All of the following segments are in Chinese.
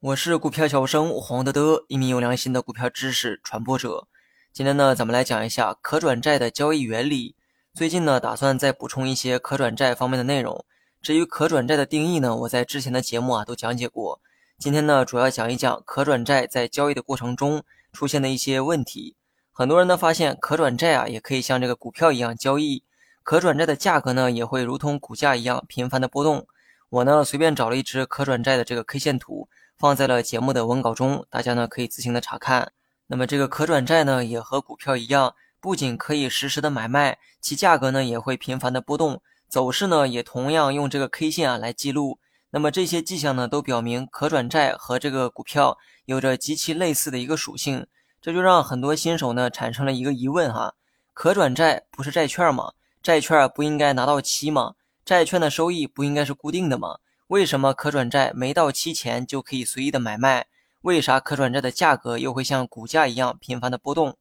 我是股票小生黄德德，一名有良心的股票知识传播者。今天呢，咱们来讲一下可转债的交易原理。最近呢，打算再补充一些可转债方面的内容。至于可转债的定义呢，我在之前的节目啊都讲解过。今天呢，主要讲一讲可转债在交易的过程中出现的一些问题。很多人呢发现可转债啊也可以像这个股票一样交易，可转债的价格呢也会如同股价一样频繁的波动。我呢随便找了一只可转债的这个 K 线图。放在了节目的文稿中，大家呢可以自行的查看。那么这个可转债呢，也和股票一样，不仅可以实时的买卖，其价格呢也会频繁的波动，走势呢也同样用这个 K 线啊来记录。那么这些迹象呢，都表明可转债和这个股票有着极其类似的一个属性，这就让很多新手呢产生了一个疑问哈：可转债不是债券吗？债券不应该拿到期吗？债券的收益不应该是固定的吗？为什么可转债没到期前就可以随意的买卖？为啥可转债的价格又会像股价一样频繁的波动？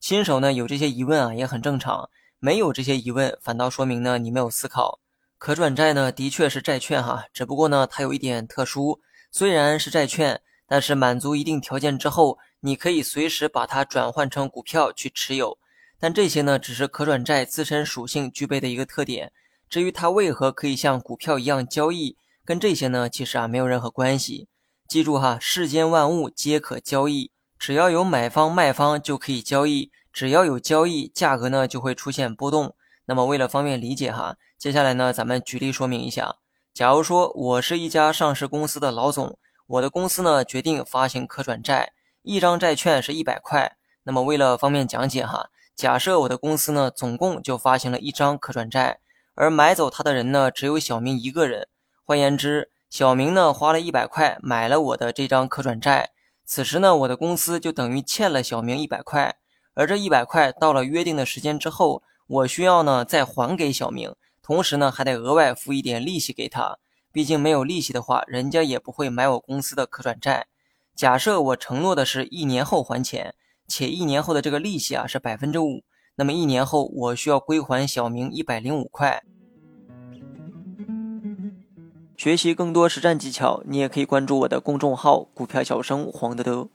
新手呢有这些疑问啊，也很正常。没有这些疑问，反倒说明呢你没有思考。可转债呢的确是债券哈，只不过呢它有一点特殊，虽然是债券，但是满足一定条件之后，你可以随时把它转换成股票去持有。但这些呢只是可转债自身属性具备的一个特点。至于它为何可以像股票一样交易？跟这些呢，其实啊没有任何关系。记住哈，世间万物皆可交易，只要有买方卖方就可以交易，只要有交易，价格呢就会出现波动。那么为了方便理解哈，接下来呢咱们举例说明一下。假如说我是一家上市公司的老总，我的公司呢决定发行可转债，一张债券是一百块。那么为了方便讲解哈，假设我的公司呢总共就发行了一张可转债，而买走它的人呢只有小明一个人。换言之，小明呢花了一百块买了我的这张可转债，此时呢我的公司就等于欠了小明一百块，而这一百块到了约定的时间之后，我需要呢再还给小明，同时呢还得额外付一点利息给他，毕竟没有利息的话，人家也不会买我公司的可转债。假设我承诺的是一年后还钱，且一年后的这个利息啊是百分之五，那么一年后我需要归还小明一百零五块。学习更多实战技巧，你也可以关注我的公众号“股票小生黄德德”。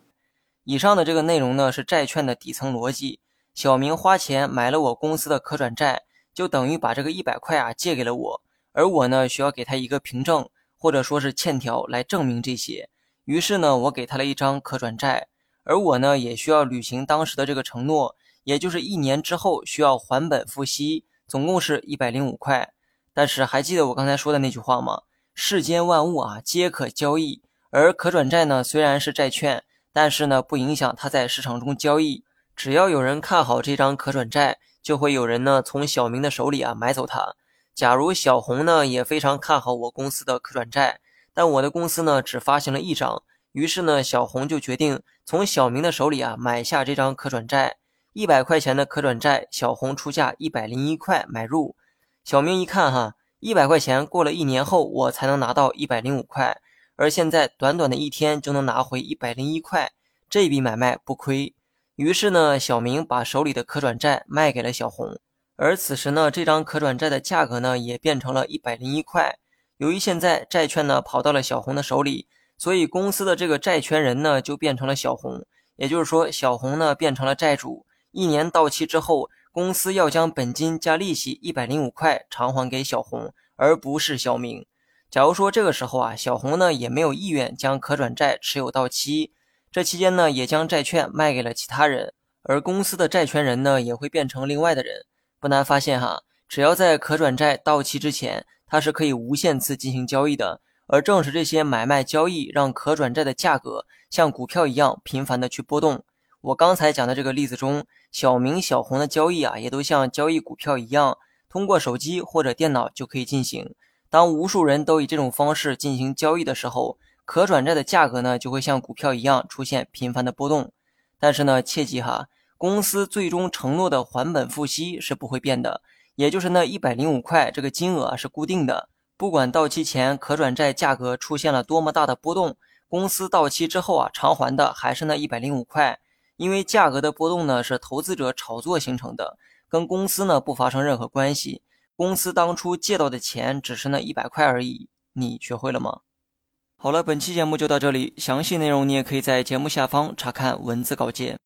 以上的这个内容呢，是债券的底层逻辑。小明花钱买了我公司的可转债，就等于把这个一百块啊借给了我，而我呢需要给他一个凭证，或者说是欠条来证明这些。于是呢，我给他了一张可转债，而我呢也需要履行当时的这个承诺，也就是一年之后需要还本付息，总共是一百零五块。但是还记得我刚才说的那句话吗？世间万物啊，皆可交易。而可转债呢，虽然是债券，但是呢，不影响它在市场中交易。只要有人看好这张可转债，就会有人呢从小明的手里啊买走它。假如小红呢也非常看好我公司的可转债，但我的公司呢只发行了一张，于是呢小红就决定从小明的手里啊买下这张可转债。一百块钱的可转债，小红出价一百零一块买入。小明一看哈。一百块钱过了一年后，我才能拿到一百零五块，而现在短短的一天就能拿回一百零一块，这笔买卖不亏。于是呢，小明把手里的可转债卖给了小红，而此时呢，这张可转债的价格呢也变成了一百零一块。由于现在债券呢跑到了小红的手里，所以公司的这个债权人呢就变成了小红，也就是说，小红呢变成了债主。一年到期之后。公司要将本金加利息一百零五块偿还给小红，而不是小明。假如说这个时候啊，小红呢也没有意愿将可转债持有到期，这期间呢也将债券卖给了其他人，而公司的债权人呢也会变成另外的人。不难发现哈，只要在可转债到期之前，它是可以无限次进行交易的。而正是这些买卖交易，让可转债的价格像股票一样频繁的去波动。我刚才讲的这个例子中，小明、小红的交易啊，也都像交易股票一样，通过手机或者电脑就可以进行。当无数人都以这种方式进行交易的时候，可转债的价格呢，就会像股票一样出现频繁的波动。但是呢，切记哈，公司最终承诺的还本付息是不会变的，也就是那一百零五块这个金额是固定的。不管到期前可转债价格出现了多么大的波动，公司到期之后啊，偿还的还是那一百零五块。因为价格的波动呢是投资者炒作形成的，跟公司呢不发生任何关系。公司当初借到的钱只是那一百块而已。你学会了吗？好了，本期节目就到这里，详细内容你也可以在节目下方查看文字稿件。